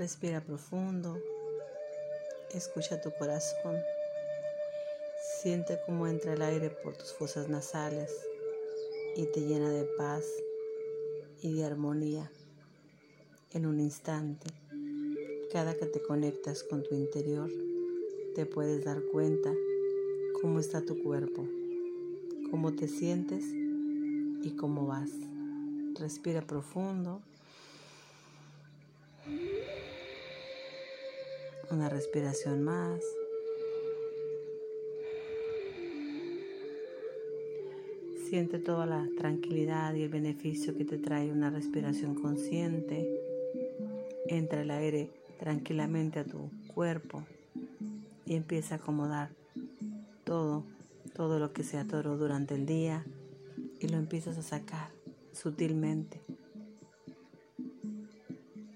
Respira profundo. Escucha tu corazón. Siente cómo entra el aire por tus fosas nasales y te llena de paz y de armonía. En un instante, cada que te conectas con tu interior, te puedes dar cuenta cómo está tu cuerpo, cómo te sientes y cómo vas. Respira profundo. Una respiración más. Siente toda la tranquilidad y el beneficio que te trae una respiración consciente. Entra el aire tranquilamente a tu cuerpo y empieza a acomodar todo, todo lo que se atoró durante el día y lo empiezas a sacar sutilmente.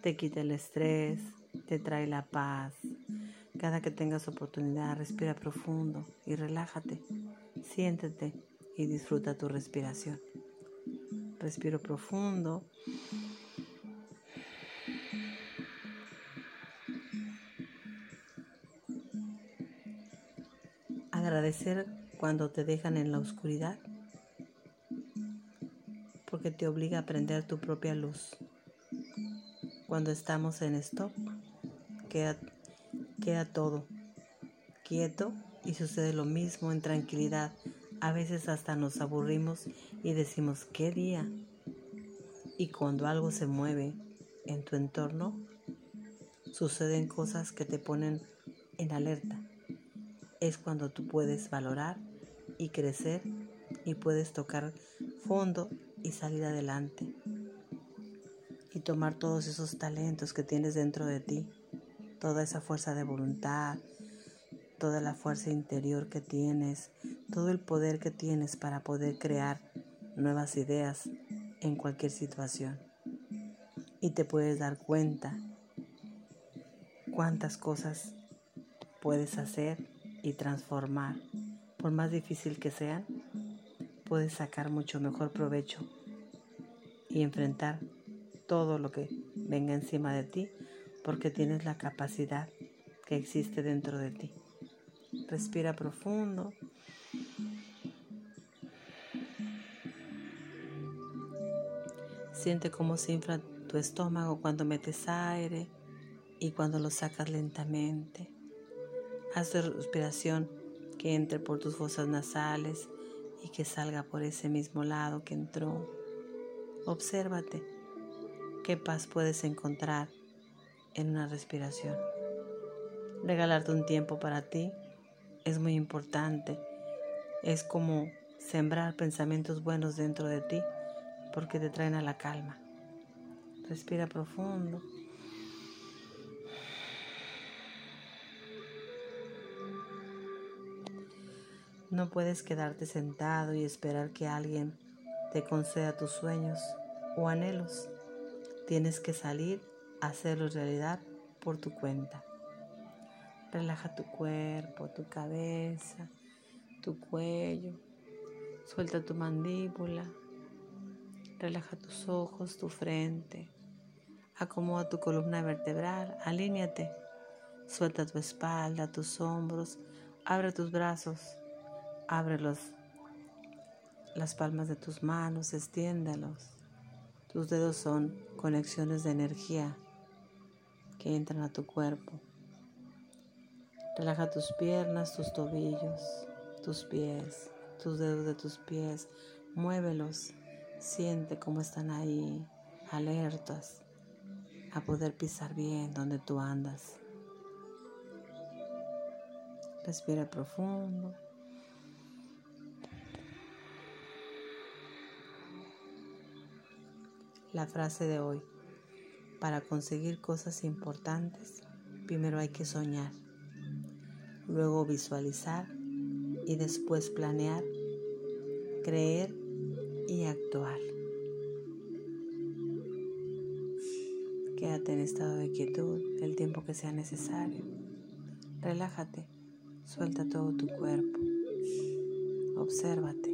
Te quita el estrés, te trae la paz. Cada que tengas oportunidad, respira profundo y relájate. Siéntete y disfruta tu respiración. Respiro profundo. Agradecer cuando te dejan en la oscuridad porque te obliga a prender tu propia luz. Cuando estamos en stop, queda, queda todo quieto y sucede lo mismo en tranquilidad a veces hasta nos aburrimos y decimos, ¿qué día? Y cuando algo se mueve en tu entorno, suceden cosas que te ponen en alerta. Es cuando tú puedes valorar y crecer y puedes tocar fondo y salir adelante. Y tomar todos esos talentos que tienes dentro de ti, toda esa fuerza de voluntad, toda la fuerza interior que tienes, todo el poder que tienes para poder crear nuevas ideas en cualquier situación. Y te puedes dar cuenta cuántas cosas puedes hacer y transformar. Por más difícil que sean, puedes sacar mucho mejor provecho y enfrentar todo lo que venga encima de ti porque tienes la capacidad que existe dentro de ti. Respira profundo. Siente cómo se infla tu estómago cuando metes aire y cuando lo sacas lentamente. Haz tu respiración que entre por tus fosas nasales y que salga por ese mismo lado que entró. Obsérvate qué paz puedes encontrar en una respiración. Regalarte un tiempo para ti es muy importante. Es como sembrar pensamientos buenos dentro de ti porque te traen a la calma. Respira profundo. No puedes quedarte sentado y esperar que alguien te conceda tus sueños o anhelos. Tienes que salir a hacerlos realidad por tu cuenta. Relaja tu cuerpo, tu cabeza, tu cuello. Suelta tu mandíbula. Relaja tus ojos, tu frente. Acomoda tu columna vertebral. Alíñate. Suelta tu espalda, tus hombros. Abre tus brazos. Abre las palmas de tus manos. Extiéndalos. Tus dedos son conexiones de energía que entran a tu cuerpo. Relaja tus piernas, tus tobillos, tus pies, tus dedos de tus pies. Muévelos. Siente cómo están ahí, alertas a poder pisar bien donde tú andas. Respira profundo. La frase de hoy. Para conseguir cosas importantes, primero hay que soñar luego visualizar y después planear, creer y actuar. Quédate en estado de quietud el tiempo que sea necesario. Relájate, suelta todo tu cuerpo, obsérvate.